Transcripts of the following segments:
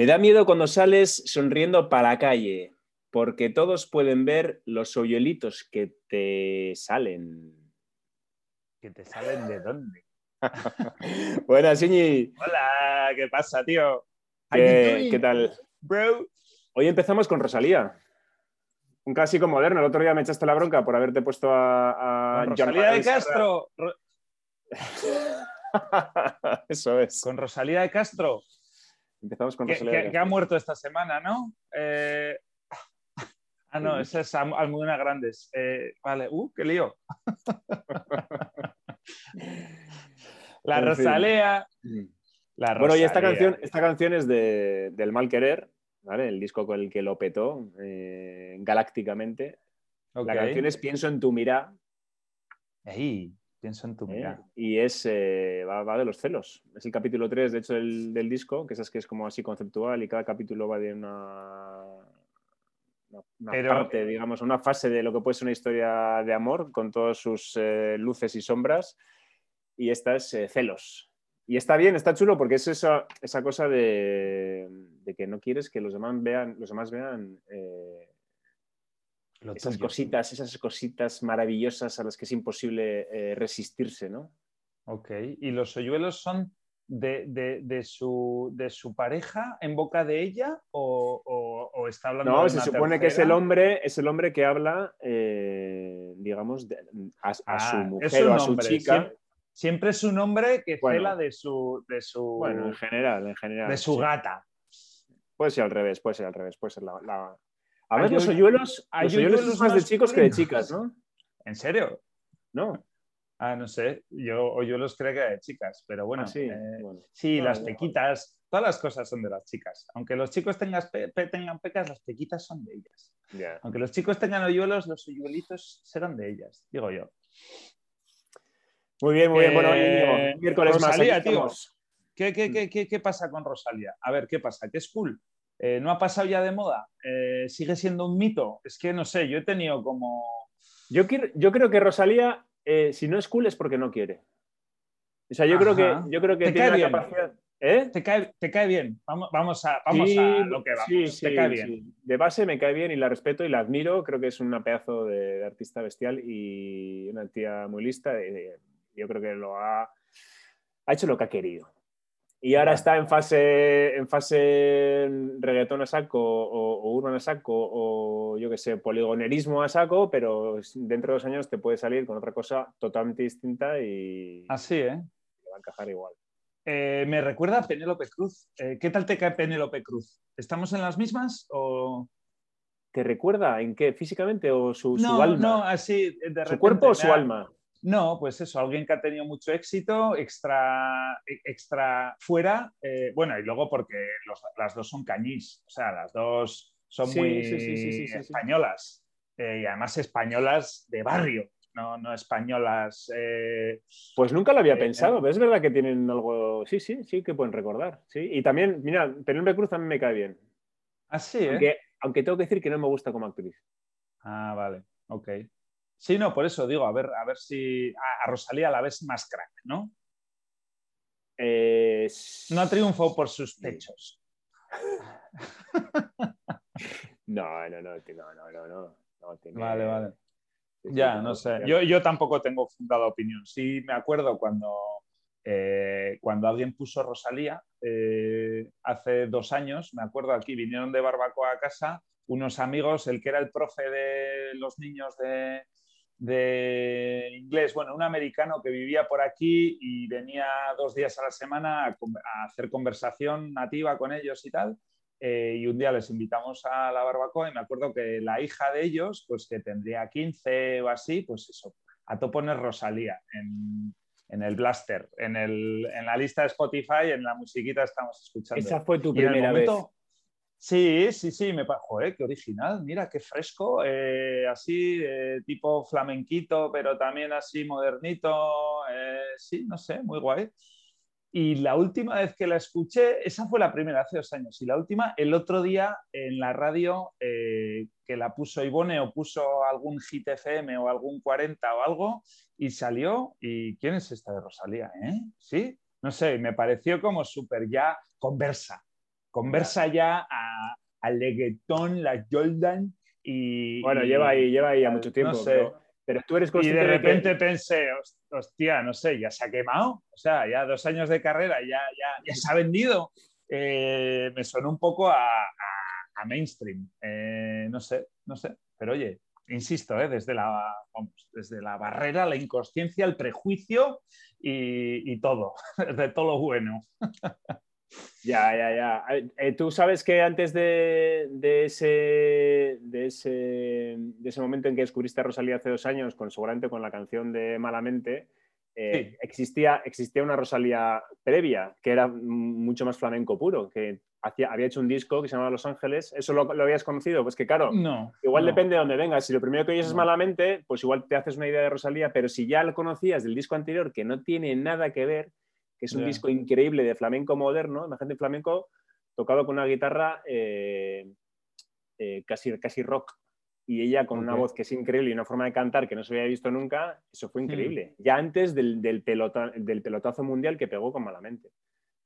Me da miedo cuando sales sonriendo para la calle, porque todos pueden ver los hoyuelitos que te salen. ¿Que te salen de dónde? Buenas, Iñi. Hola, ¿qué pasa, tío? ¿Qué, ¿qué tal? Bro. Hoy empezamos con Rosalía. Un clásico moderno. El otro día me echaste la bronca por haberte puesto a, a Rosalía de. Castro. Ro- Eso es. Con Rosalía de Castro, Empezamos con que, que- ha muerto esta semana, ¿no? Eh, Ah, no, esa es Alm- Almudena Grandes. Eh, vale, uh, qué lío. La En fin. Rosalía. La Bueno, y esta canción, esta canción es de, del Mal Querer, ¿vale? El disco con el que lo petó eh, galácticamente. La canción es Pienso en tu mirada Ey, pienso en tu ¿eh? mirada. y es eh, va, va de los celos. Es el capítulo 3, de hecho, del, del disco, que es que es como así conceptual y cada capítulo va de una, una, una Pero- parte, digamos, una fase de lo que puede ser una historia de amor con todas sus eh, luces y sombras. Y esta es eh, celos. Y está bien, está chulo porque es esa, esa cosa de, de que no quieres que los demás vean, los demás vean eh, Lo esas tuyo. cositas, esas cositas maravillosas a las que es imposible eh, resistirse, ¿no? Ok. ¿Y los hoyuelos son de, de- de su, de su pareja en boca de ella o, o- o está hablando No, de se supone que es el hombre, es el hombre que habla, eh, digamos, a, a su Ah, mujer o a su chica. Siempre, siempre es un hombre que Bueno. cela de su, de su, Bueno, en general, en general. de su sí. gata. Puede ser al revés, puede ser al revés, puede ser la. la- A ver, los hoy- hoyuelos, hay los hoyuelos hoyuelos es más de chicos que de chicas, ¿no? ¿En serio? No. Ah, no sé. Yo, o yo los creo que de chicas, pero bueno. Ah, sí. eh, bueno. sí, No, las no. pequitas, todas las cosas son de las chicas. Aunque los chicos tengan, pe- pe- tengan pecas, las pequitas son de ellas. Aunque los chicos tengan hoyuelos, los hoyuelitos serán de ellas, digo yo. Muy bien, muy bien. Bueno, Eh, miércoles más. Rosalía, aquí tío. ¿Qué, Mm. qué, qué, qué, qué pasa con Rosalía? A ver, ¿qué pasa? ¿Qué es cool? Eh, ¿No ha pasado ya de moda? Eh, ¿Sigue siendo un mito? Es que no sé, yo he tenido como... Yo, quiero- yo creo que Rosalía, eh, si no es cool, es porque no quiere. O sea, yo creo que, yo creo que ¿Te tiene cae la bien? capacidad. ¿Eh? ¿Te cae, te cae bien? Vamos, vamos, a, vamos Sí, a lo que vamos. sí, ¿Te sí, cae bien? sí. De base me cae bien y la respeto y la admiro. Creo que es una pedazo de, de artista bestial y una tía muy lista. Yo creo que lo ha, ha hecho lo que ha querido. Y ahora está en fase, en fase reggaetón a saco o, o urban a saco o yo que sé, poligonerismo a saco, pero dentro de dos años te puede salir con otra cosa totalmente distinta y Así, ¿eh? te va a encajar igual. Eh, me recuerda a Penélope Cruz. Eh, ¿Qué tal te cae Penélope Cruz? ¿Estamos en las mismas o...? ¿Te recuerda en qué? ¿Físicamente o su, su no, alma? no, así de repente ¿Su cuerpo o su ha- alma? No, pues eso, alguien que ha tenido mucho éxito, extra, e- extra fuera, eh, bueno, y luego porque los- las dos son cañís, o sea, las dos son Sí, muy sí, sí, sí, sí, sí, sí. españolas, eh, y además españolas de barrio, no, no españolas... eh, Pues nunca lo había pensado, pero es verdad que tienen algo. Sí, sí, sí, que pueden recordar. Sí. Y también, mira, Penélope Cruz también me cae bien. así, ¿eh? Aunque, aunque tengo que decir que no me gusta como actriz. Ah, vale, ok. Sí, no, por eso digo, a ver, a ver si a, a Rosalía la ves más crack, ¿no? Eh, No triunfó por sus pechos. No, no, no, no, no, no, no. no, tiene- Vale, vale. Ya, no sé. Yo, yo tampoco tengo fundada opinión. Sí me acuerdo cuando, eh, cuando alguien puso Rosalía, eh, hace dos años, me acuerdo aquí, vinieron de barbacoa a casa unos amigos, el que era el profe de los niños de, de inglés, bueno, un americano que vivía por aquí y venía dos días a la semana a, hacer conversación nativa con ellos y tal. Eh, y un día les invitamos a la barbacoa y me acuerdo que la hija de ellos, pues que tendría 15 o así, pues eso, a todo poner Rosalía en, en el blaster, en, el, en la lista de Spotify, en la musiquita estamos escuchando. Esa fue tu primera momento- vez. Sí, sí, sí, me pa- joder, qué original, mira, qué fresco, eh, así, eh, tipo flamenquito, pero también así modernito, eh, sí, no sé, muy guay. Y la última vez que la escuché, esa fue la primera, hace dos años, y la última, el otro día en la radio que la puso Ivone o puso algún Hit FM o algún 40 o algo, y salió, ¿y quién es esta de Rosalía? ¿Sí? No sé, me pareció como súper ya conversa. Conversa ya a, a Leguetón, la Jordan y... Bueno, lleva ahí, lleva ahí a mucho tiempo. Pero, tú eres consciente Y de repente pensé, hostia, no sé, ya se ha quemado. O sea, ya dos años de carrera, ya, ya, ya se ha vendido. Eh, me suena un poco a, mainstream. Eh, no sé, no sé. Pero oye, insisto, eh, desde, la, desde la barrera, la inconsciencia, el prejuicio y, y todo, de todo lo bueno. Ya, ya, ya. Eh, tú sabes que antes de, ese, de, ese, de ese momento en que descubriste a Rosalía hace dos años, con, seguramente con la canción de Malamente, eh, existía, existía una Rosalía previa, que era mucho más flamenco puro, que hacía, había hecho un disco que se llamaba Los Ángeles. ¿Eso lo, habías conocido? Pues que claro, no, igual depende de dónde vengas. Si lo primero que oyes es Malamente, pues igual te haces una idea de Rosalía, pero si ya lo conocías del disco anterior, que no tiene nada que ver, que es un disco increíble de flamenco moderno, imagínate flamenco tocado con una guitarra eh, eh, casi, casi rock. Y ella con una voz que es increíble y una forma de cantar que no se había visto nunca, eso fue hmm. increíble. Ya antes del, del, del, pelotazo mundial que pegó con Malamente.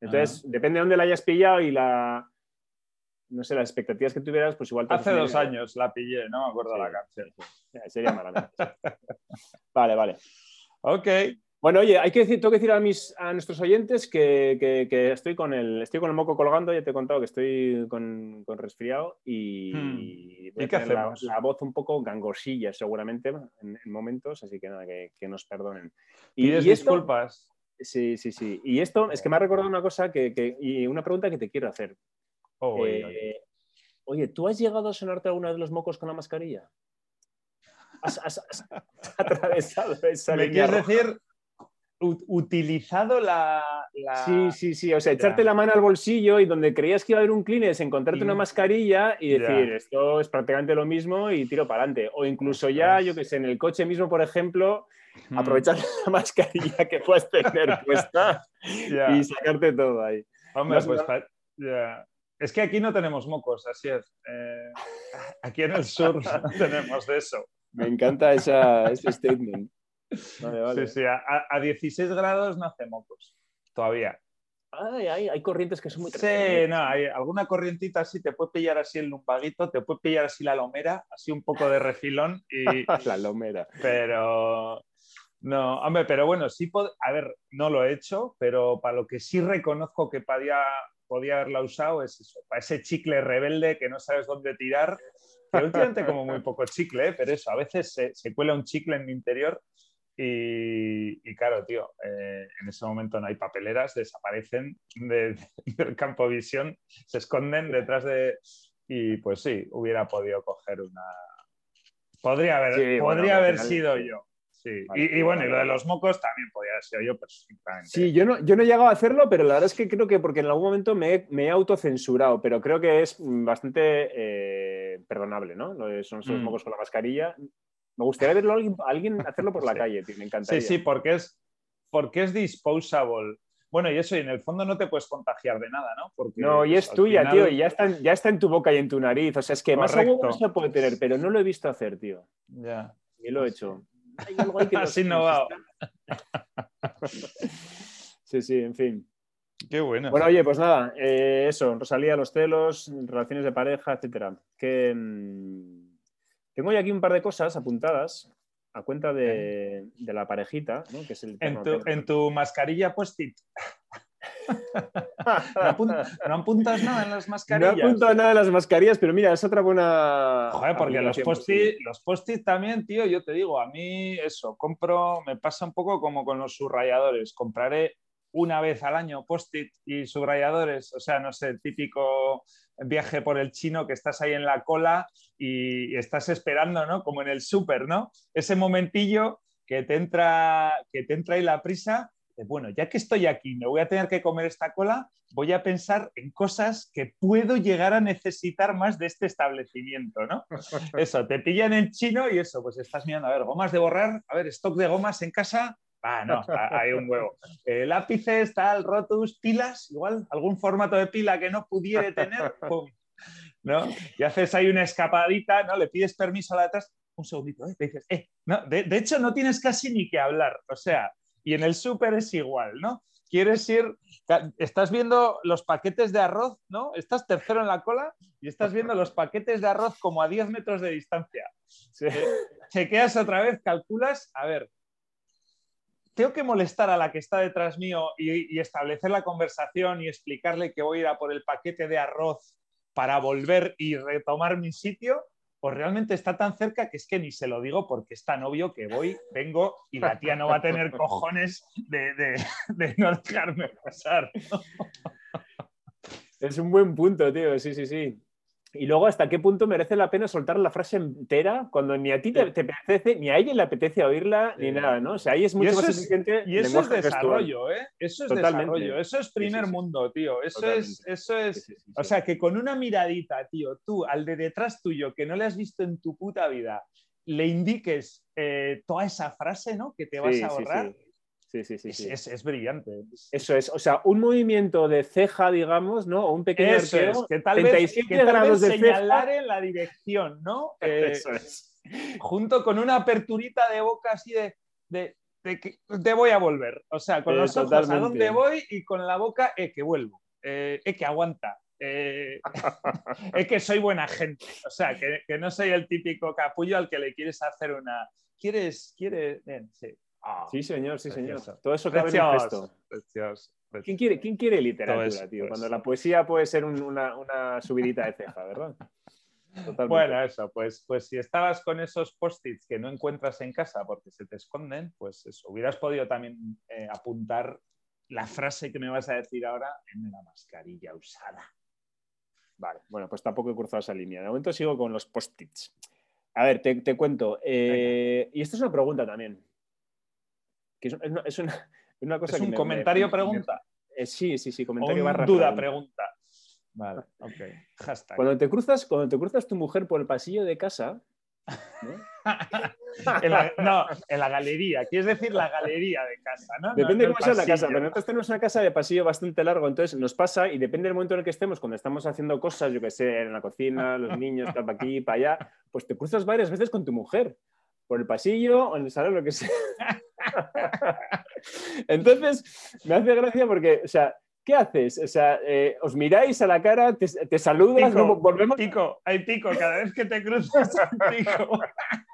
Entonces, depende de dónde la hayas pillado y la, no sé, las expectativas que tuvieras, pues igual... Hace dos años la pillé, no me acuerdo la canción. sería Malamente. vale, vale. Ok, bueno, oye, hay que decir, tengo que decir a, mis, a nuestros oyentes que, estoy, con el, estoy con el moco colgando, ya te he contado que estoy con, resfriado y, hmm. voy a la, voz un poco gangosilla seguramente en, momentos, así que nada, que, nos perdonen. Y, y disculpas. Sí, sí, sí. Y esto es que me ha recordado una cosa que, y una pregunta que te quiero hacer. Oh, eh, oye, ¿tú has llegado a sonarte alguna de los mocos con la mascarilla? ¿Has, atravesado esa ¿Me quieres decir utilizado la, Sí, sí, sí. O sea, echarte la mano al bolsillo y donde creías que iba a haber un Kleenex, encontrarte una mascarilla y decir, esto es prácticamente lo mismo y tiro para adelante. O incluso ya, yo que sé, en el coche mismo, por ejemplo, aprovechar la mascarilla que puedas tener puesta y sacarte todo ahí. Hombre, pues Es que aquí no tenemos mocos, así es. Eh, aquí en el sur no tenemos de eso. Me encanta esa, ese statement. Sí, sí, a, 16 grados no hace mocos, todavía. hay, corrientes que son muy Sí, no, hay alguna corrientita así, te puede pillar así el lumbaguito, te puede pillar así la lomera, así un poco de refilón y... la lomera. Pero... No, hombre, pero bueno, sí, a ver, no lo he hecho, pero para lo que sí reconozco que podía, podía haberla usado es eso, para ese chicle rebelde que no sabes dónde tirar, que últimamente como muy poco chicle, ¿eh? pero eso, a veces se, se cuela un chicle en mi interior y, claro, tío, eh, en ese momento no hay papeleras, desaparecen del campo visión, se esconden detrás de... Y pues sí, hubiera podido coger una... Podría haber, podría haber sido yo. Sí. y, bueno, y lo de los mocos también podría haber sido yo perfectamente. Sí, yo no, yo no he llegado a hacerlo, pero la verdad es que creo que porque en algún momento me, he autocensurado, pero creo que es bastante eh, perdonable, ¿no? Son esos mm. mocos con la mascarilla. Me gustaría verlo a alguien, hacerlo por la calle, tío, me encantaría. Sí, sí, porque es, porque es disposable. Bueno, y eso, y en el fondo no te puedes contagiar de nada, ¿no? Porque, no, y es tuya, tío, y ya está, en, ya está en tu boca y en tu nariz. O sea, es que más algo no se puede tener, pero no lo he visto hacer, tío. Ya. Y lo he hecho. Hay algo ahí que Así no va. sí, sí, en fin. Qué bueno. Bueno, oye, pues nada, eh, eso, Rosalía, los celos, relaciones de pareja, etcétera. Que. Mm, tengo ya aquí un par de cosas apuntadas a cuenta de, la parejita, ¿no? que es el en, tu, mascarilla post-it. no, apuntas nada en las mascarillas. No apunto nada en las mascarillas, pero mira, es otra buena. Joder, porque los post-it los post también, tío, yo te digo, a mí eso, compro, me pasa un poco como con los subrayadores. Compraré una vez al año post-it y subrayadores, o sea, no sé, típico viaje por el chino que estás ahí en la cola y, estás esperando, ¿no? Como en el súper, ¿no? Ese momentillo que te entra, que te entra ahí la prisa, de, bueno, ya que estoy aquí, me voy a tener que comer esta cola, voy a pensar en cosas que puedo llegar a necesitar más de este establecimiento, ¿no? Eso, te pillan en chino y eso, pues estás mirando, a ver, gomas de borrar, a ver, stock de gomas en casa, Ah, no, hay un huevo. Eh, lápices, tal, rotus, pilas, igual, algún formato de pila que no pudiera tener, ¡pum! ¿No? Y haces ahí una escapadita, ¿no? Le pides permiso a la de atrás, un segundito, ¿eh? dices, eh, no, de, hecho no tienes casi ni que hablar, o sea, y en el súper es igual, ¿no? quieres ir, estás viendo los paquetes de arroz, ¿no? Estás tercero en la cola y estás viendo los paquetes de arroz como a 10 metros de distancia. Chequeas otra vez, calculas, a ver, tengo que molestar a la que está detrás mío y, establecer la conversación y explicarle que voy a ir a por el paquete de arroz para volver y retomar mi sitio, pues realmente está tan cerca que es que ni se lo digo porque es tan obvio que voy, vengo y la tía no va a tener cojones de, no dejarme pasar. Es un buen punto, tío, sí, sí, sí. Y luego, ¿hasta qué punto merece la pena soltar la frase entera cuando ni a ti te, apetece, ni a ella le apetece oírla, ni nada, ¿no? O sea, ahí es mucho más suficiente. Y eso es desarrollo, ¿eh? Eso es desarrollo, eso es primer mundo, tío. Eso es, eso es. O sea, que con una miradita, tío, tú al de detrás tuyo que no le has visto en tu puta vida, le indiques eh, toda esa frase, ¿no? Que te vas a ahorrar. Sí, sí, sí. Es, brillante. Eso es, o sea, un movimiento de ceja, digamos, ¿no? O un pequeño Eso es, que tal vez, grados de señalar en la dirección, ¿no? Eso eh, es. Junto con una aperturita de boca así de, de, que te voy a volver. O sea, con los ojos a dónde voy y con la boca, eh, que vuelvo, eh, que aguanta. Eh, es que soy buena gente. O sea, que, que, no soy el típico capullo al que le quieres hacer una. ¿Quieres? ¿Quieres? sí. Ah, sí, señor, sí, señor. Todo eso cabe en un gesto. ¿Quién quiere, ¿Quién quiere literatura, tío? Cuando la poesía puede ser una, subidita de ceja, ¿verdad? Bueno, eso, pues, pues si estabas con esos post-its que no encuentras en casa porque se te esconden, pues eso, hubieras podido también eh, apuntar la frase que me vas a decir ahora en la mascarilla usada. Vale, bueno, pues tampoco he cruzado esa línea. De momento sigo con los post-its. A ver, te, cuento. Eh, y esto es una pregunta también es, una, cosa ¿Es un comentario pregunta? Eh, sí, sí, sí, comentario barra duda pregunta. Vale, ok. Hashtag. Cuando te cruzas, cuando te cruzas tu mujer por el pasillo de casa, ¿no? en la, galería, quieres decir la galería de casa, ¿no? Depende de cómo sea la casa, pero nosotros tenemos una casa de pasillo bastante largo, entonces nos pasa y depende del momento en el que estemos, cuando estamos haciendo cosas, yo que sé, en la cocina, los niños, para aquí, para allá, pues te cruzas varias veces con tu mujer por el pasillo o en el salón, lo que sea. Entonces, me hace gracia porque, o sea, ¿qué haces? O sea, eh, os miráis a la cara, te, te saludas, volvemos. Pico, hay pico, cada vez que te cruzas, pico.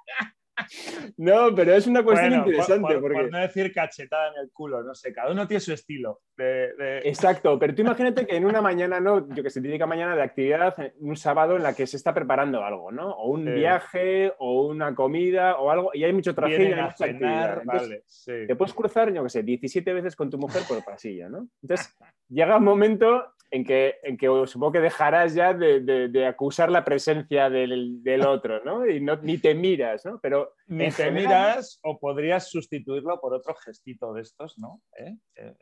No, pero es una cuestión interesante. Por, porque... no decir cachetada en el culo, no sé, cada uno tiene su estilo. Exacto, pero tú imagínate que en una mañana, ¿no? Yo que sé, típica mañana de actividad, un sábado en la que se está preparando algo, ¿no? O un viaje, o una comida, o algo, y hay mucho tráfico. Vale, Te puedes cruzar, yo que sé, 17 veces con tu mujer por el pasillo, ¿no? Entonces, llega un momento en que, en que supongo que dejarás ya de, acusar la presencia del, otro, ¿no? Y no, ni te miras, ¿no? Pero ni te miras o podrías sustituirlo por otro gestito de estos, ¿no? ¿Eh? eh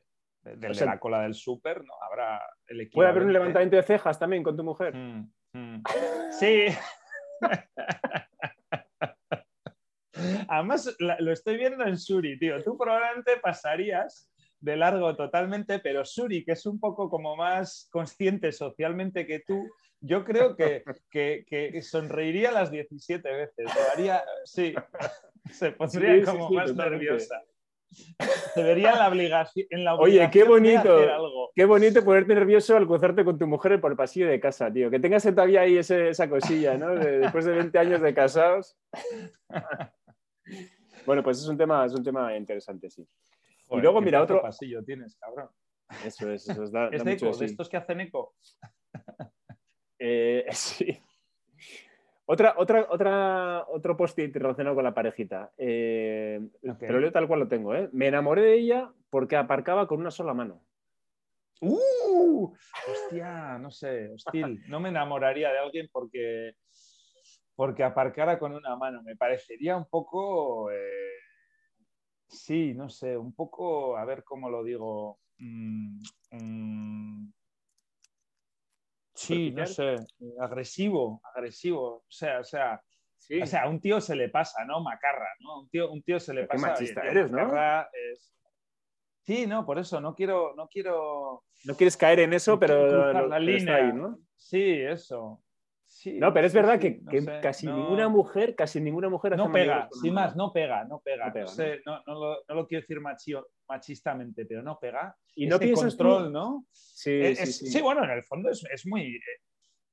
de, la cola del súper, ¿no? Habrá el Puede haber un levantamiento de cejas también con tu mujer. Mm, mm. Sí. Además, lo estoy viendo en Suri, tío. Tú probablemente pasarías de largo totalmente, pero Suri, que es un poco como más consciente socialmente que tú, yo creo que, que, sonreiría las 17 veces. haría, sí, se pondría como más nerviosa. Se vería en la obligación. En la Oye, qué bonito. Qué bonito ponerte nervioso al cruzarte con tu mujer por el pasillo de casa, tío. Que tengas todavía ahí esa cosilla, ¿no? después de 20 años de casados. bueno, pues es un tema, es un tema interesante, sí y luego, mira, otro pasillo tienes, cabrón. Eso es, eso es, da, ¿Es de eco? ¿De estos que hacen eco? Eh, sí. Otra, otra, otra, otro post-it relacionado con la parejita. Eh, Pero yo tal cual lo tengo. ¿eh? Me enamoré de ella porque aparcaba con una sola mano. ¡Uh! Hostia, no sé, hostil. No me enamoraría de alguien porque, porque aparcara con una mano. Me parecería un poco. Eh, Sí, no sé, un poco, a ver cómo lo digo. Mm, mm, sí, no sé, agresivo, agresivo. O sea, o sea, o sea, a un tío se le pasa, ¿no? Macarra, ¿no? Un tío, un tío se le pasa. Qué machista eres, ¿no? Sí, no, por eso, no quiero, no quiero. No quieres caer en eso, pero. la línea. ¿no? Sí, eso. No, pero es verdad que, casi ninguna mujer, casi ninguna mujer no pega, sin más, no pega, no pega. No, lo, quiero decir machistamente, pero no pega. Y no piensas control, ¿no? Sí, sí, sí, bueno, en el fondo es, muy. Eh,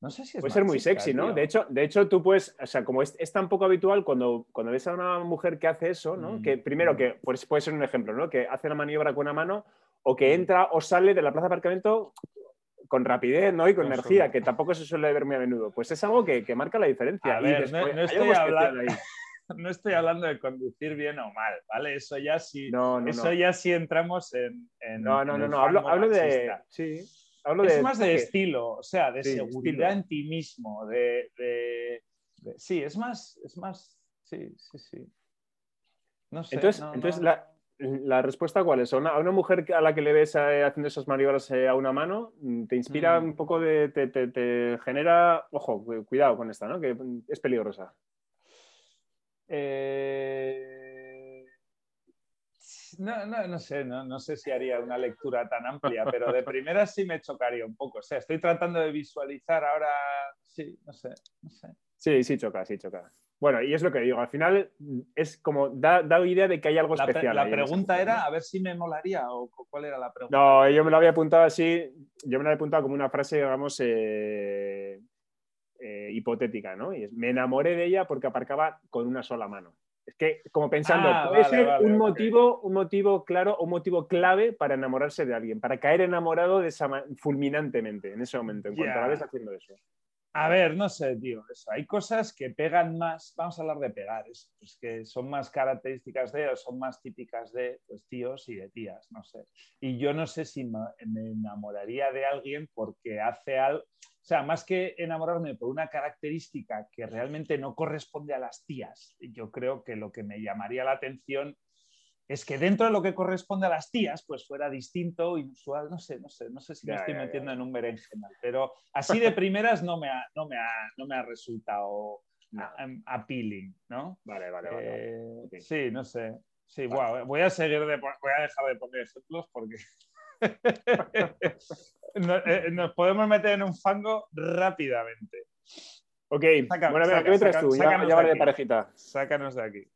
no sé si es Puede ser muy sexy, ¿no? De hecho, de hecho, tú puedes, o sea, como es, tan poco habitual cuando, cuando ves a una mujer que hace eso, ¿no? Mm, que primero mm. que pues, puede ser un ejemplo, ¿no? Que hace la maniobra con una mano o que mm. entra o sale de la plaza de aparcamiento con rapidez ¿no? y con energía, que tampoco se suele ver muy a menudo. Pues es algo que, marca la diferencia. no, estoy hablando, no, estoy hablando, de conducir bien o mal, ¿vale? Eso ya sí, eso ya sí entramos en, No, no, no, no. Hablo, de. Sí. Hablo es más de estilo, o sea, de seguridad en ti mismo, de, Sí, es más, es más. Sí, sí, sí. No sé. Entonces, entonces la, ¿La respuesta cuál es? ¿A una, mujer a la que le ves eh, haciendo esas maniobras eh, a una mano, mm, te inspira mm. un poco de. Te, genera. Ojo, cuidado con esta, ¿no? Que es peligrosa. Eh, no, no, no, sé, no, no, sé si haría una lectura tan amplia, pero de primera sí me chocaría un poco. O sea, estoy tratando de visualizar ahora. Sí, no sé, no sé. Sí, sí choca, sí choca. Bueno, y es lo que digo, al final es como da, da idea de que hay algo especial. La pregunta era a ver si me molaría o cuál era la pregunta. No, yo me lo había apuntado así, yo me lo había apuntado como una frase, digamos, eh, eh, hipotética, ¿no? Y es, me enamoré de ella porque aparcaba con una sola mano. Es que, como pensando, ah, puede ser un, motivo, un motivo claro, un motivo clave para enamorarse de alguien, para caer enamorado de esa fulminantemente en ese momento, en cuanto la ves haciendo eso. A ver, no sé, tío, eso. Hay cosas que pegan más, vamos a hablar de pegar, es, que son más características de, o son más típicas de pues, tíos y de tías, no sé. Y yo no sé si me, enamoraría de alguien porque hace algo, o sea, más que enamorarme por una característica que realmente no corresponde a las tías, yo creo que lo que me llamaría la atención es que dentro de lo que corresponde a las tías, pues fuera distinto, inusual, no sé, no sé, no sé si me estoy metiendo en un berenjenal, pero así de primeras no me ha, no me ha, no me ha resultado appealing, ¿no? Vale, vale, vale. Eh, sí, no sé. Sí, voy a seguir de, voy a dejar de poner ejemplos porque eh, nos, podemos meter en un fango rápidamente. Ok, bueno, a ¿qué me traes tú? Ya, ya vale de parejita. Sácanos de aquí.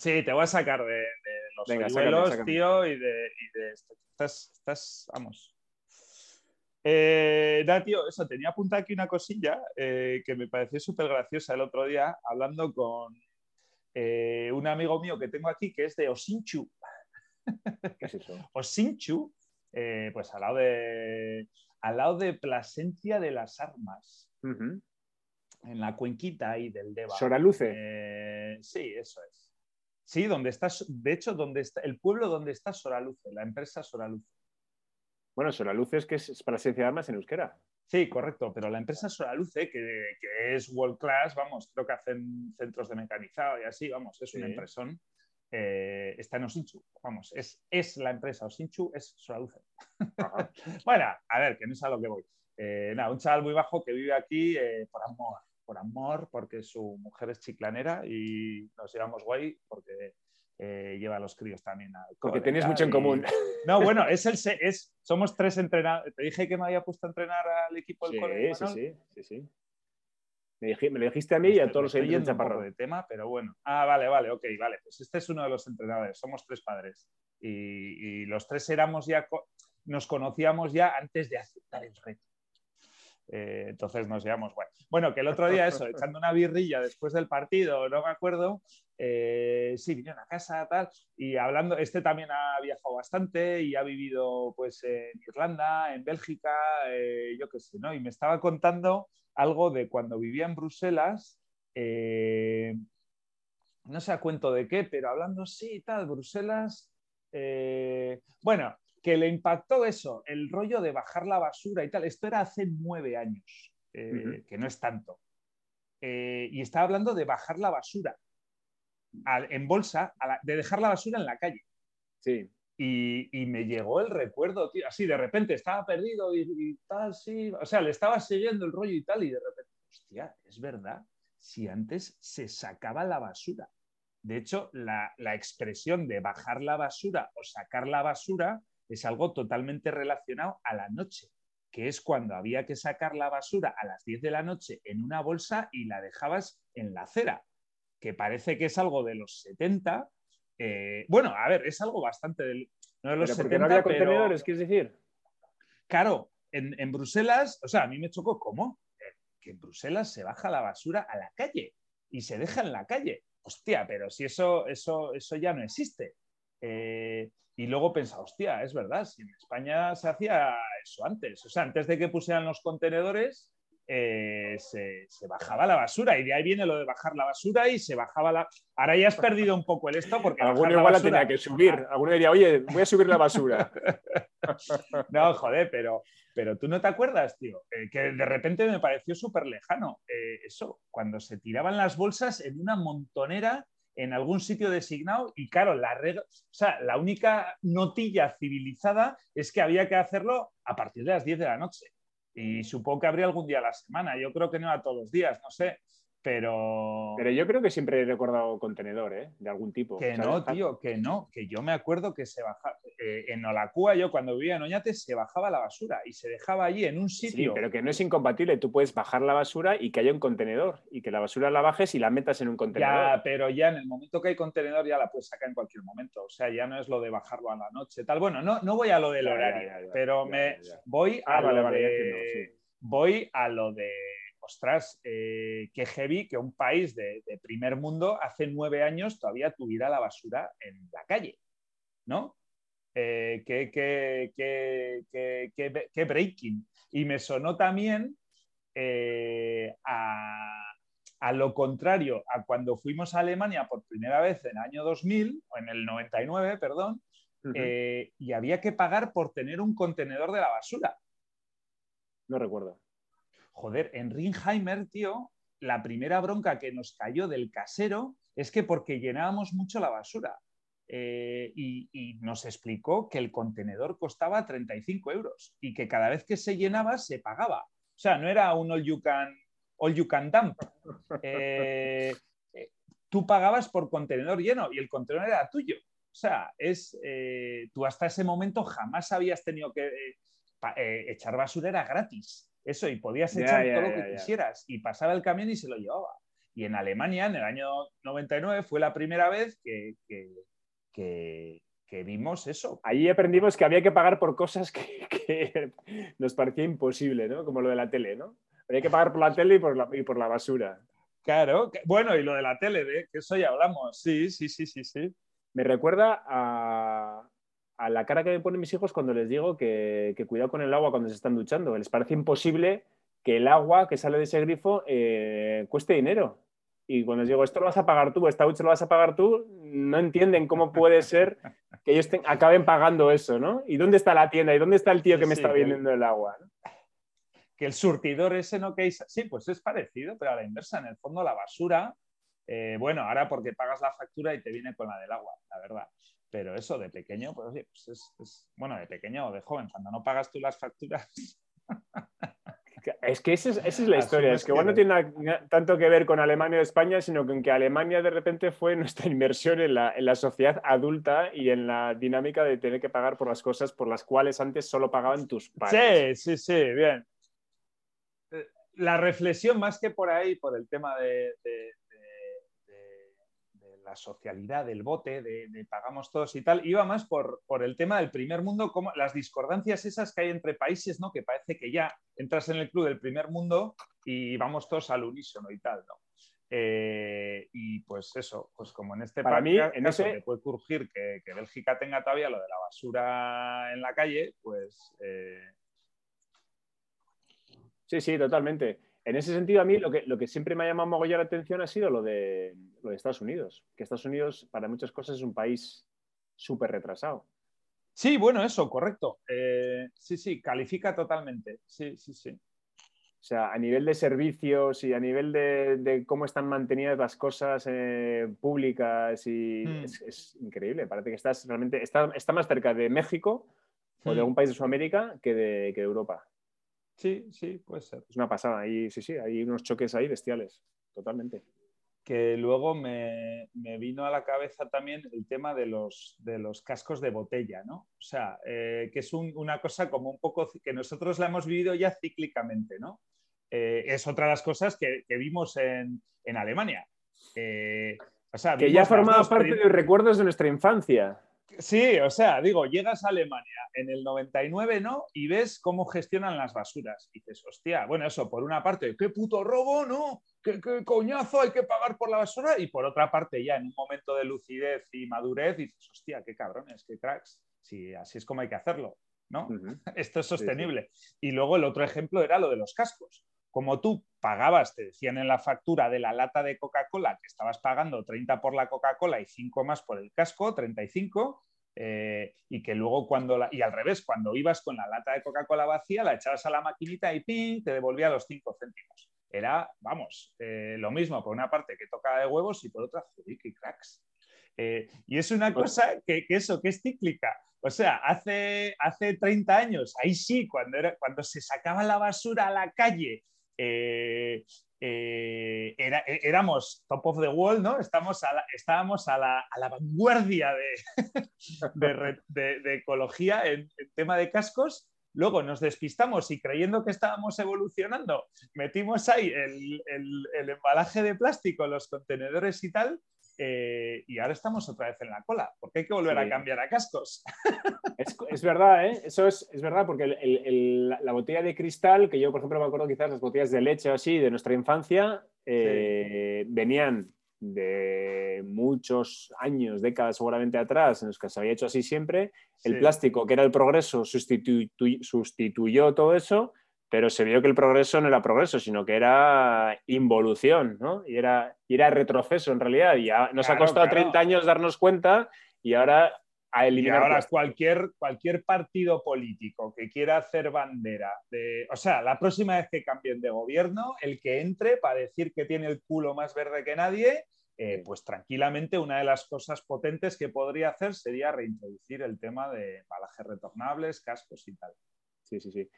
Sí, te voy a sacar de, los Venga, tío, y de. Estás, estás, vamos. Eh, tío, eso, tenía apuntada aquí una cosilla eh, que me pareció súper graciosa el otro día, hablando con eh, un amigo mío que tengo aquí, que es de Osinchu. ¿Qué es eso? Osinchu, eh, pues al lado de, al lado de Plasencia de las Armas. En la cuenquita ahí del Deva. ¿Soraluce? sí, eso es. Sí, donde está, de hecho, donde está, el pueblo donde está Soraluce, la empresa Soraluce. Bueno, Soraluce es que es para de armas en euskera. Sí, correcto, pero la empresa Soraluce, que, que, es world class, vamos, creo que hacen centros de mecanizado y así, vamos, es una impresión, eh, está en Osinchu, vamos, es, es la empresa Osinchu, es Soraluce. bueno, a ver, que no es a lo que voy. Eh, nada, un chaval muy bajo que vive aquí eh, por amor, por amor, porque su mujer es chiclanera y nos llevamos guay porque eh, lleva a los críos también. porque tenéis mucho en común. No, bueno, es el, es, somos tres entrenadores. Te dije que me había puesto a entrenar al equipo del sí, Sí, sí, sí, sí. Me, lo dijiste a mí y a todos los oyentes chaparro de tema, pero bueno. Ah, vale, vale, ok, vale. Pues este es uno de los entrenadores. Somos tres padres. Y, y los tres éramos ya, nos conocíamos ya antes de aceptar el reto. Eh, entonces nos llevamos bueno. Bueno, que el otro día eso, echando una birrilla después del partido, no me acuerdo, eh, sí, vinieron a casa, tal, y hablando, este también ha viajado bastante y ha vivido pues en Irlanda, en Bélgica, eh, yo qué sé, ¿no? Y me estaba contando algo de cuando vivía en Bruselas, no sé a cuento de qué, pero hablando, sí, tal, Bruselas, bueno, que le impactó eso, el rollo de bajar la basura y tal. Esto era hace nueve años, eh, que no es tanto. Eh, y estaba hablando de bajar la basura en bolsa, de dejar la basura en la calle. Sí. Y, me llegó el recuerdo, tío, así de repente estaba perdido y, tal, sí. O sea, le estaba siguiendo el rollo y tal, y de repente, hostia, es verdad, si antes se sacaba la basura. De hecho, la, la expresión de bajar la basura o sacar la basura es algo totalmente relacionado a la noche. que es cuando había que sacar la basura a las 10 de la noche en una bolsa y la dejabas en la acera, que parece que es algo de los 70. Eh, bueno, a ver, es algo bastante del, no de los 70, no había contenedores, quieres decir? Claro, en, Bruselas, o sea, a mí me chocó, ¿cómo? Eh, que en Bruselas se baja la basura a la calle y se deja en la calle. Hostia, pero si eso, eso, eso ya no existe. Eh, y luego pensaba, hostia, es verdad, si en España se hacía eso antes. O sea, antes de que pusieran los contenedores, eh, se, bajaba la basura. Y de ahí viene lo de bajar la basura y se bajaba la. Ahora ya has perdido un poco el esto porque. Alguno igual la, tenía que subir. Alguno diría, oye, voy a subir la basura. no, joder, pero, pero tú no te acuerdas, tío, eh, que de repente me pareció súper lejano. eso, cuando se tiraban las bolsas en una montonera en algún sitio designado y claro, la, o sea, la única notilla civilizada es que había que hacerlo a partir de las 10 de la noche. Y supongo que habría algún día a la semana. Yo creo que no a todos los días, no sé. Pero... Pero yo creo que siempre he recordado contenedor, ¿eh? De algún tipo. Que no, tío, que no. Que yo me acuerdo que se bajaba... Eh, en Olacúa, yo cuando vivía en Oñate, se bajaba la basura y se dejaba allí en un sitio... Sí, pero que no es incompatible. Tú puedes bajar la basura y que haya un contenedor. Y que la basura la bajes y la metas en un contenedor. Ya, pero ya en el momento que hay contenedor ya la puedes sacar en cualquier momento. O sea, ya no es lo de bajarlo a la noche. Tal. Bueno, no, no voy a lo del horario, pero me voy a ah, lo de... Voy a lo de ostras, eh, qué heavy que un país de, primer mundo hace nueve años todavía tuviera la basura en la calle, ¿no? Eh, qué, qué, breaking. Y me sonó también eh, a, lo contrario a cuando fuimos a Alemania por primera vez en el año 2000, o en el 99, perdón, y había que pagar por tener un contenedor de la basura. No recuerdo joder, en Ringheimer, tío, la primera bronca que nos cayó del casero es que porque llenábamos mucho la basura. Eh, y, nos explicó que el contenedor costaba 35 euros y que cada vez que se llenaba se pagaba. O sea, no era un all you can, all you can dump. Eh, eh, tú pagabas por contenedor lleno y el contenedor era tuyo. O sea, es, tú hasta ese momento jamás habías tenido que echar basura, era gratis. Eso, y podías echar todo lo que quisieras. Y pasaba el camión y se lo llevaba. Y en Alemania, en el año 99, fue la primera vez que, que, vimos eso. Allí aprendimos que había que pagar por cosas que, nos parecía imposible, ¿no? Como lo de la tele, ¿no? Había que pagar por la tele y por la, y por la basura. Claro, bueno, y lo de la tele, de que eso ya hablamos. Sí, sí, sí, sí, sí. Me recuerda a, a la cara que me ponen mis hijos cuando les digo que, cuidado con el agua cuando se están duchando. Les parece imposible que el agua que sale de ese grifo eh, cueste dinero. Y cuando les digo, esto lo vas a pagar tú, esta ducha lo vas a pagar tú, no entienden cómo puede ser que ellos acaben pagando eso, ¿no? ¿Y dónde está la tienda? ¿Y dónde está el tío que me está vendiendo el agua? Que el surtidor ese no que Sí, pues es parecido, pero a la inversa. En el fondo, la basura, eh, bueno, ahora porque pagas la factura y te viene con la del agua, la verdad. Pero eso de pequeño, pues, pues es, bueno, de pequeño o de joven, cuando no pagas tú las facturas. Es que esa es, la historia, es que bueno, no tiene tanto que ver con Alemania o España, sino con que Alemania de repente fue nuestra inversión en la, en la, sociedad adulta y en la dinámica de tener que pagar por las cosas por las cuales antes solo pagaban tus padres. Sí, sí, sí, bien. Eh, la reflexión más que por ahí, por el tema de la socialidad del bote, de, pagamos todos y tal, iba más por, el tema del primer mundo, como las discordancias esas que hay entre países, ¿no? Que parece que ya entras en el club del primer mundo y vamos todos al unísono y tal, ¿no? Eh, y pues eso, pues como en este Para mí, en ese... puede surgir que, Bélgica tenga todavía lo de la basura en la calle, pues... Eh, sí, sí, totalmente en ese sentido, a mí lo que, lo que siempre me ha llamado mogollón la atención ha sido lo de, lo de Estados Unidos, que Estados Unidos para muchas cosas es un país súper retrasado. Sí, bueno, eso, correcto. Eh, sí, sí, califica totalmente. Sí, sí, sí. O sea, a nivel de servicios y a nivel de, cómo están mantenidas las cosas eh, públicas y hmm. es, increíble. Parece que estás realmente está, está más cerca de México o de algún país de Sudamérica que de, que de Europa. Sí, sí, puede ser. Es una pasada. Ahí, sí, sí, hay unos choques ahí bestiales, totalmente. que luego me, vino a la cabeza también el tema de los, de los cascos de botella, ¿no? O sea, eh, que es una cosa como un poco que nosotros la hemos vivido ya cíclicamente, ¿no? Eh, es otra de las cosas que, vimos en, Alemania. Eh, que ya formaba parte de los recuerdos de nuestra infancia. Sí, o sea, digo, llegas a Alemania en el 99, ¿no? Y ves cómo gestionan las basuras. Y dices, hostia, bueno, eso, por una parte, qué puto robo, ¿no? ¿Qué, coñazo hay que pagar por la basura? Y por otra parte, ya en un momento de lucidez y madurez, dices, hostia, qué cabrones, qué cracks. Sí, así es como hay que hacerlo, ¿no? Esto es sostenible. Y luego el otro ejemplo era lo de los cascos como tú pagabas, te decían en la factura de la lata de Coca-Cola que estabas pagando 30 por la Coca-Cola y 5 más por el casco, 35, eh, y que luego cuando, y al revés, cuando ibas con la lata de Coca-Cola vacía, la echabas a la maquinita y ¡ping! te devolvía los 5 céntimos. Era, vamos, eh, lo mismo por una parte que tocaba de huevos y por otra, joder, qué cracks. Eh, y es una pues cosa que, eso, que es cíclica. O sea, hace, hace 30 años, ahí sí, cuando, era, cuando se sacaba la basura a la calle eh, eh, eh, éramos top of the world, ¿no? Estamos estábamos a la, vanguardia de, ecología en, tema de cascos. Luego nos despistamos y creyendo que estábamos evolucionando, metimos ahí el embalaje de plástico, los contenedores y tal, eh, y ahora estamos otra vez en la cola, porque hay que volver a cambiar a cascos. Es, verdad, ¿eh? Eso es, verdad, porque la botella de cristal, que yo, por ejemplo, me acuerdo quizás las botellas de leche o así de nuestra infancia, eh, venían de muchos años, décadas seguramente atrás, en los que se había hecho así siempre. El plástico, que era el progreso, sustituyó todo eso pero se vio que el progreso no era progreso, sino que era involución, ¿no? Y era, y era retroceso en realidad. Y nos ha costado 30 años darnos cuenta y ahora a eliminar. Y ahora cualquier, cualquier partido político que quiera hacer bandera de. O sea, la próxima vez que cambien de gobierno, el que entre para decir que tiene el culo más verde que nadie. Eh, pues tranquilamente una de las cosas potentes que podría hacer sería reintroducir el tema de balajes retornables, cascos y tal. Sí, sí, sí.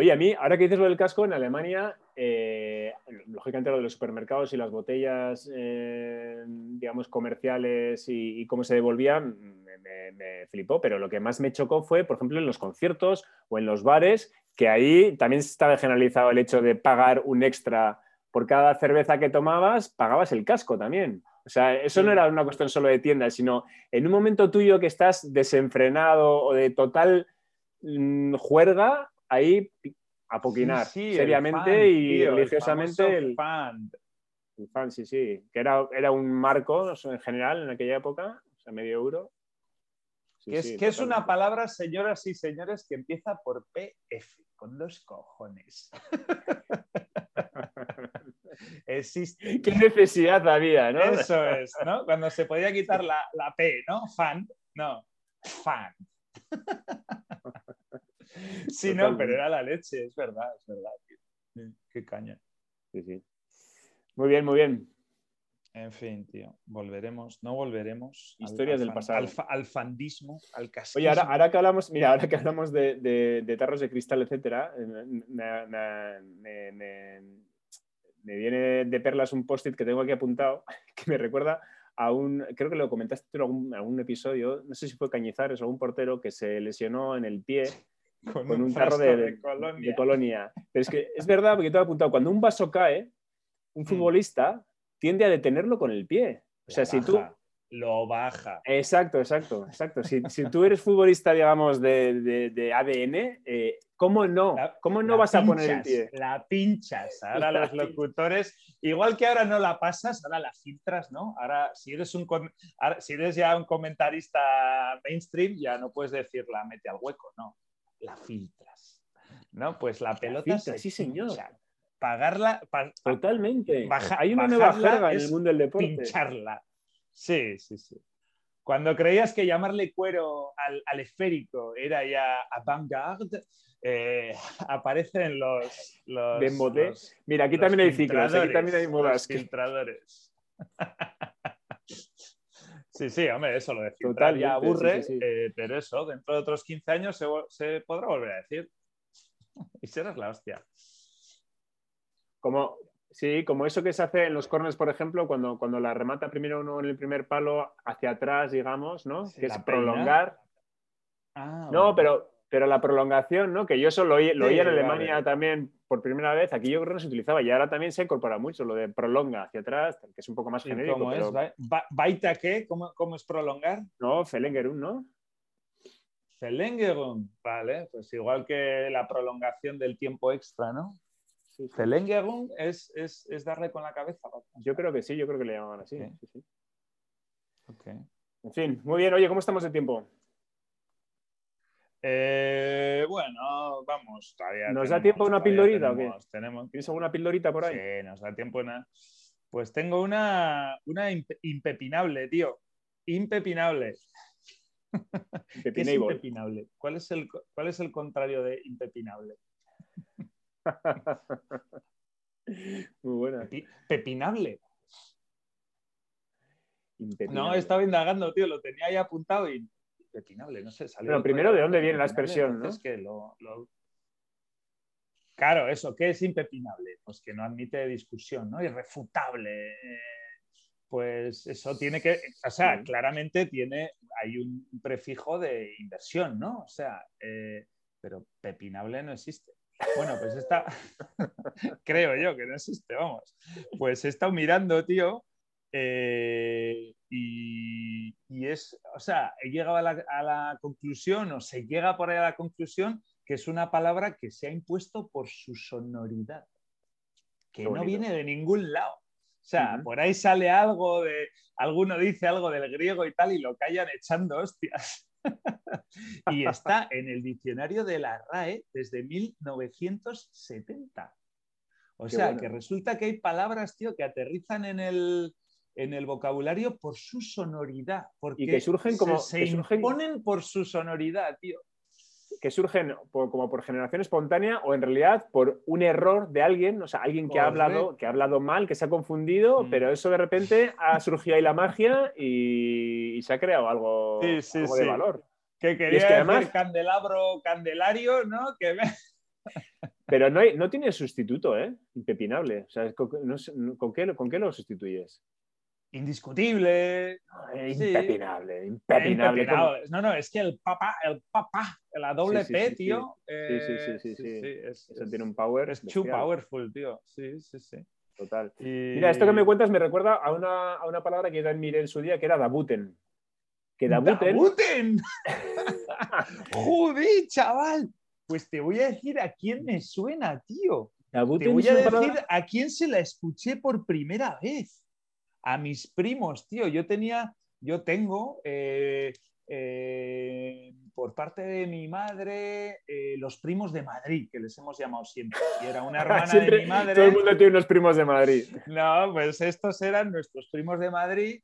Oye, a mí, ahora que dices lo del casco, en Alemania, eh, lógicamente lo de los supermercados y las botellas, eh, digamos, comerciales y, cómo se devolvían, me, flipó, pero lo que más me chocó fue, por ejemplo, en los conciertos o en los bares, que ahí también estaba generalizado el hecho de pagar un extra por cada cerveza que tomabas, pagabas el casco también. O sea, eso no era una cuestión solo de tiendas, sino en un momento tuyo que estás desenfrenado o de total mm, juerga, ahí a poquinar seriamente y religiosamente. El, fan. El fan, sí, sí. Que era, era un marco en general en aquella época, o sea, medio euro. es, que es una palabra, señoras y señores, que empieza por PF, con los cojones. Existe. ¿Qué necesidad había, no? Eso es, ¿no? Cuando se podía quitar la, la P, ¿no? Fan, no, fan. Sí, no, pero era la leche, es verdad, es verdad. Qué caña. Sí, sí. Muy bien, muy bien. En fin, tío, volveremos, no volveremos. Historias del pasado. Al, fandismo, al casquismo. Oye, ahora, que hablamos, mira, ahora que hablamos de, tarros de cristal, etcétera, me, me, viene de perlas un post-it que tengo aquí apuntado que me recuerda a un, creo que lo comentaste en algún, algún episodio, no sé si fue Cañizares o algún portero que se lesionó en el pie con, un, tarro de, colonia. Pero es que es verdad, porque te he apuntado, cuando un vaso cae, un mm. futbolista tiende a detenerlo con el pie. O sea, si tú... Lo baja. Exacto, exacto, exacto. Si, tú eres futbolista, digamos, de, ADN, eh, ¿cómo no? ¿Cómo no vas a poner el pie? La pinchas. Ahora los locutores, igual que ahora no la pasas, ahora la filtras, ¿no? Ahora, si eres, un, si eres ya un comentarista mainstream, ya no puedes decir la mete al hueco, no la filtras. ¿No? Pues la pelota. sí, señor. pagarla. Totalmente. Hay una nueva jerga en el mundo del deporte. Pincharla. Sí, sí, sí. Cuando creías que llamarle cuero al, esférico era ya avant-garde, eh, aparecen los. los, Mira, aquí también hay ciclos, aquí también hay modas. filtradores. Sí, sí, hombre, eso lo de Total, ya aburre, eh, pero eso, dentro de otros 15 años se, podrá volver a decir. y serás la hostia. Como, Sí, como eso que se hace en los corners, por ejemplo, cuando, cuando la remata primero uno en el primer palo hacia atrás, digamos, ¿no? Que es peina. prolongar. Ah, No, bueno. pero, pero la prolongación, ¿no? Que yo eso lo oí, lo Sí, oí en vale. Alemania también por primera vez. Aquí yo creo que no se utilizaba y ahora también se incorpora mucho lo de prolonga hacia atrás, que es un poco más ¿Y genérico. ¿Cómo pero- es? Ba- ba- ¿Baita qué? ¿Cómo, cómo es prolongar? No, Felengerun, ¿no? Verlängerung. Vale, pues igual que la prolongación del tiempo extra, ¿no? Sí, sí. Verlängerung es, es, es darle con la cabeza. Yo creo que sí, yo creo que le llamaban así. Ok. sí, sí. Ok. En fin, muy bien. Oye, ¿cómo estamos de tiempo? Eh, bueno, vamos, todavía. ¿Nos da tenemos- tiempo a una pildorita o qué? tenemos- tenemos- ¿Tienes alguna pildorita por ahí? Sí, nos da tiempo una. Pues tengo una, una impe- impepinable, tío. Impepinable. ¿Qué es Pepinable. impepinable? ¿Cuál es el, cuál es el contrario de impepinable? Muy buena. Pepi- pepinable. No, Impepinable. estaba indagando, tío, lo tenía ahí apuntado y impepinable, no sé. Salió Pero primero, ¿de dónde viene la expresión, entonces, que lo- lo- Claro, eso, ¿qué es impepinable? Pues que no admite discusión, ¿no? Irrefutable. Pues eso tiene que, o sea, Sí. claramente tiene, hay un prefijo de inversión, ¿no? O sea, eh, pero pepinable no existe. Bueno, pues está, creo yo que no existe, vamos. Pues he estado mirando, tío, eh, y, y es, o sea, he llegado a la, a la conclusión, o se llega por ahí a la conclusión, que es una palabra que se ha impuesto por su sonoridad, que no viene de ningún lado. O sea, por ahí sale algo de, alguno dice algo del griego y tal, y lo callan echando hostias. y está en el diccionario de la RAE desde 1970. O Qué sea, bueno. que resulta que hay palabras, tío, que aterrizan en el, en el vocabulario por su sonoridad. Porque que surgen como- se, que se surgen- imponen por su sonoridad, tío. que surgen por- como por generación espontánea o en realidad por un error de alguien, o sea, alguien que ha hablado, que ha hablado mal, que se ha confundido, Mm. pero eso de repente ha surgido ahí la magia y, y se ha creado algo, Sí, sí, algo sí. de valor. Que quería es que decir además- candelabro, candelario, ¿no? Que me- Pero no, hay- no tiene sustituto, ¿eh? Impepinable. O sea, ¿con, no sé, ¿con qué, ¿con qué lo sustituyes? Indiscutible. Eh, Sí. Impepinable, impepinable. ¿cómo? Impepinable. No, no, es que el papá, el papá, la doble Sí, sí, P, tío. sí, eh, sí, sí, sí. es, Eso es- tiene un power. es too bestial, powerful, tío. Sí, sí, sí. Total. Y- Mira, esto que me cuentas me recuerda a una, a una palabra que también miré en su día, que era dabuten. Que dabuten, ¡Dabuten! ¡Joder, chaval! Pues te voy a decir a quién me suena, tío. Te dabuten voy es a decir palabra- a quién se la escuché por primera vez. A mis primos, tío. Yo tenía, yo tengo, eh, eh, por parte de mi madre, eh, los primos de Madrid, que les hemos llamado siempre. Y era una hermana Siempre de mi madre. Todo el mundo tiene unos primos de Madrid. No, pues estos eran nuestros primos de Madrid.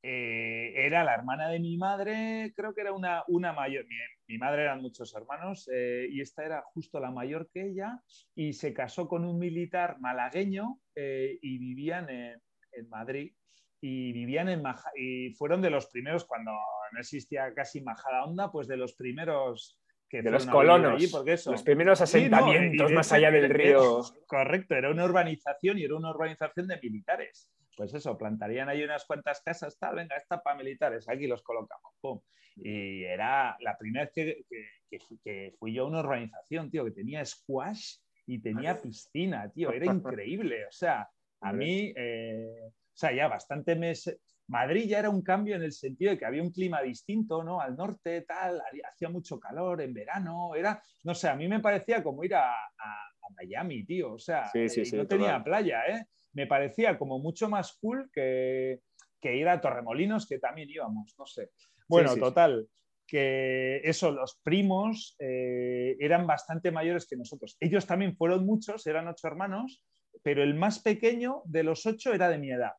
era la hermana de mi madre, creo que era una, una mayor. Mi, mi madre eran muchos hermanos eh, y esta era justo la mayor que ella y se casó con un militar malagueño eh, y vivían en, en Madrid y vivían en Maja- y fueron de los primeros cuando no existía casi Majada Onda, pues de los primeros que De los colonos. allí, porque eso, Los primeros Sí, no, asentamientos más allá del río. Correcto, era una urbanización y era una urbanización de militares. Pues eso, plantarían ahí unas cuantas casas, tal, venga, esta para militares, aquí los colocamos. pum. Y era la primera vez que, que- que fui- yo a una urbanización, tío, que tenía squash y tenía piscina, tío, era increíble. O sea, a mí, eh, o sea, ya bastante mes. Madrid ya era un cambio en el sentido de que había un clima distinto, ¿no? Al norte, tal, hacía mucho calor en verano, era, no sé, a mí me parecía como ir a, a- a Miami, tío, o sea, Sí, sí, eh, sí, no tenía total. playa, ¿eh? Me parecía como mucho más cool que, que ir a Torremolinos, que también íbamos, no sé. Bueno, total, que eso, los primos eh, eran bastante mayores que nosotros. Ellos también fueron muchos, eran ocho hermanos, pero el más pequeño de los ocho era de mi edad,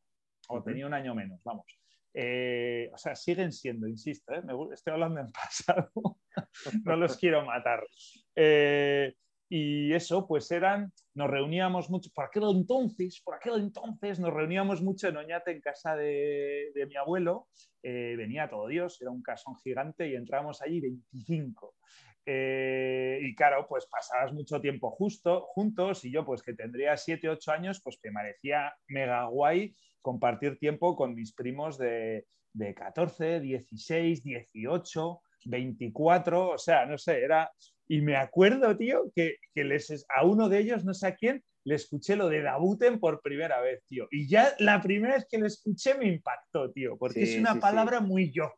o tenía un año menos, vamos. Eh, o sea, siguen siendo, insisto, ¿eh? Me estoy hablando en pasado, no los quiero matar. Eh, y eso, pues eran, nos reuníamos mucho, por aquel entonces, por aquel entonces nos reuníamos mucho en Oñate, en casa de, mi abuelo, eh, venía todo Dios, era un casón gigante y entramos allí 25. Eh, y claro, pues pasabas mucho tiempo justo, juntos y yo pues que tendría 7, 8 años, pues que parecía mega guay compartir tiempo con mis primos de, de 14, 16, 18, 24, o sea, no sé, era... Y me acuerdo, tío, que, les, a uno de ellos, no sé a quién, le escuché lo de Dabuten por primera vez, tío. Y ya la primera vez que lo escuché me impactó, tío, porque es una palabra muy yo.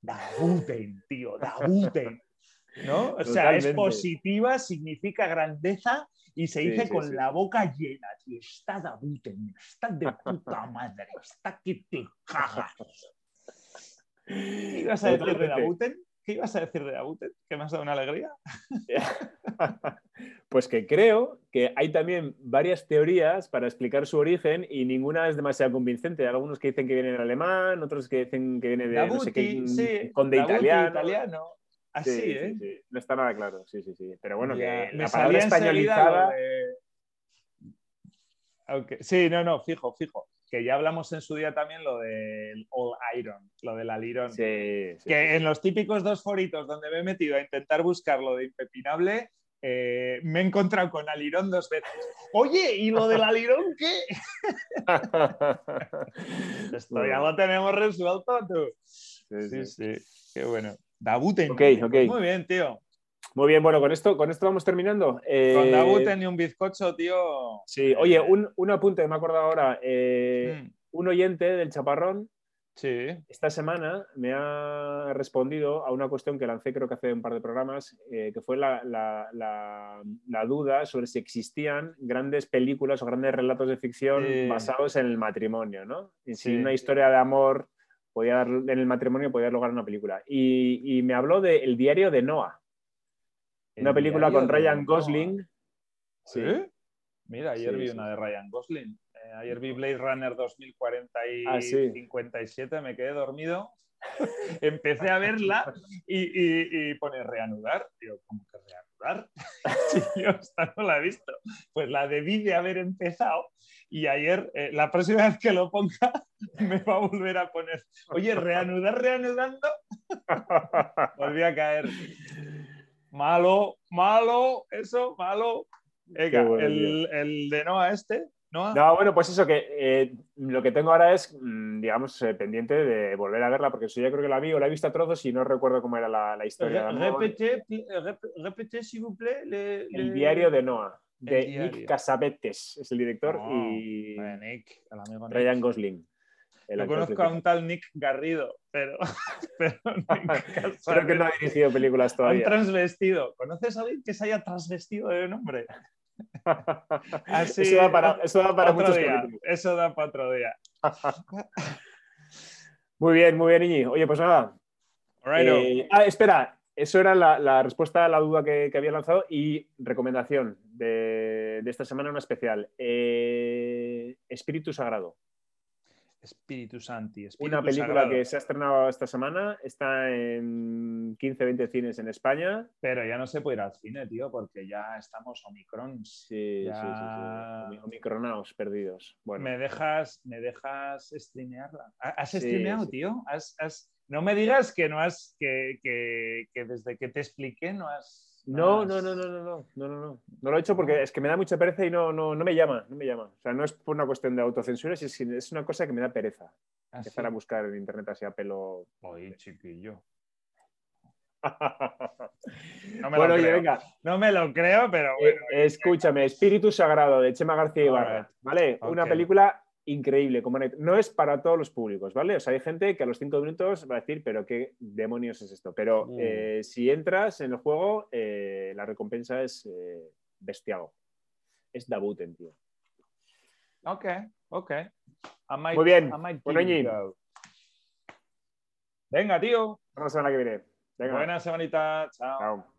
Dabuten, tío, Dabuten. ¿No? O sea, es positiva, significa grandeza y se dice con la boca llena, tío. Está Dabuten, está de puta madre, está que te cagas. ¿Qué ibas a decir de Dabuten? ¿Qué ibas a decir de Dabuten? ¿Que me has dado una alegría? pues que creo que hay también varias teorías para explicar su origen y ninguna es demasiado convincente. Hay algunos que dicen que viene en alemán, otros que dicen que viene de no sé qué, con de italiano. Así, ¿eh? No está nada claro, sí, sí, sí. Pero bueno, que la palabra españolizada... Sí, no, no, fijo, fijo que ya hablamos en su día también lo del All Iron, lo del Alirón. Sí, que en los típicos dos foritos donde me he metido a intentar buscar lo de impepinable, eh, me he encontrado con Alirón dos veces. Oye, ¿y lo del Alirón qué? Esto ya lo tenemos resuelto, tú. Sí, sí, Qué bueno. Dabuten. Muy bien, tío. Muy bien, bueno, con esto, con esto vamos terminando. Eh... Con Dabuten y un bizcocho, tío. Sí, oye, un, un apunte, me acuerdo ahora. Eh, mm. Un oyente del Chaparrón sí. esta semana me ha respondido a una cuestión que lancé creo que hace un par de programas, eh, que fue la, la, la, duda sobre si existían grandes películas o grandes relatos de ficción basados en el matrimonio, ¿no? Y si una historia de amor podía dar, en el matrimonio podía lograr una película. Y, y me habló del El diario de Noah. Una película con Ryan Gosling. ¿Sí? Mira, ayer vi una de Ryan Gosling. Eh, ayer vi Blade Runner 2040 y ah, 57, me quedé dormido. Empecé a verla y, pone reanudar. Digo, ¿cómo que reanudar? si yo esta no la he visto. Pues la debí de haber empezado y ayer, eh, la próxima vez que lo ponga, me va a volver a poner, oye, reanudar, reanudando. Volví a caer. Malo, malo, eso, malo. Venga, el, de Noah este. Noah. No, bueno, pues eso que eh, lo que tengo ahora es, mm, digamos, eh, pendiente de volver a verla, porque eso ya creo que la vi o la he visto a trozos y no recuerdo cómo era la, historia. Repete, s'il vous plaît. El diario de Noah, de Nick Casabetes, es el director, oh, y Nick, el amigo Ryan Gosling. Yo conozco a un tal Nick Garrido, pero, pero Creo que no ha dirigido películas todavía. Un transvestido. ¿Conoces a alguien que se haya transvestido de nombre? Así, eso da para, eso da para muchos día. Eso da para otro día. muy bien, muy bien, Iñi. Oye, pues nada. Eh, ah, espera, eso era la, respuesta a la duda que, había lanzado y recomendación de, esta semana, una especial. Eh, Espíritu Sagrado. Espíritu Santi. una película que se ha estrenado esta semana, está en 15-20 cines en España. Pero ya no se puede ir al cine, tío, porque ya estamos Omicron. Sí, sí, sí, Omicronaos perdidos. Bueno. ¿Me dejas, me dejas streamearla? ¿Has streameado, tío? No me digas que no has, que, que desde que te expliqué no has no, no, no, no, no, no, no, no, no. lo he hecho porque es que me da mucha pereza y no, no, no me llama, no me llama. O sea, no es por una cuestión de autocensura, es, es una cosa que me da pereza. ¿Ah, Empezar a buscar en internet así a pelo. Oye, chiquillo. no me bueno, lo creo. venga. No me lo creo, pero eh, bueno. escúchame, Espíritu Sagrado de Chema García Ibarra, ¿vale? Una película increíble. Como no es para todos los públicos, ¿vale? O sea, hay gente que a los cinco minutos va a decir, pero qué demonios es esto. Pero mm. eh, si entras en el juego, eh, la recompensa es eh, bestial. Es Dabuten, tío. Ok, ok. Muy bien. Bueno, Venga, tío. Buena semana que viene. Buena semanita. Chao.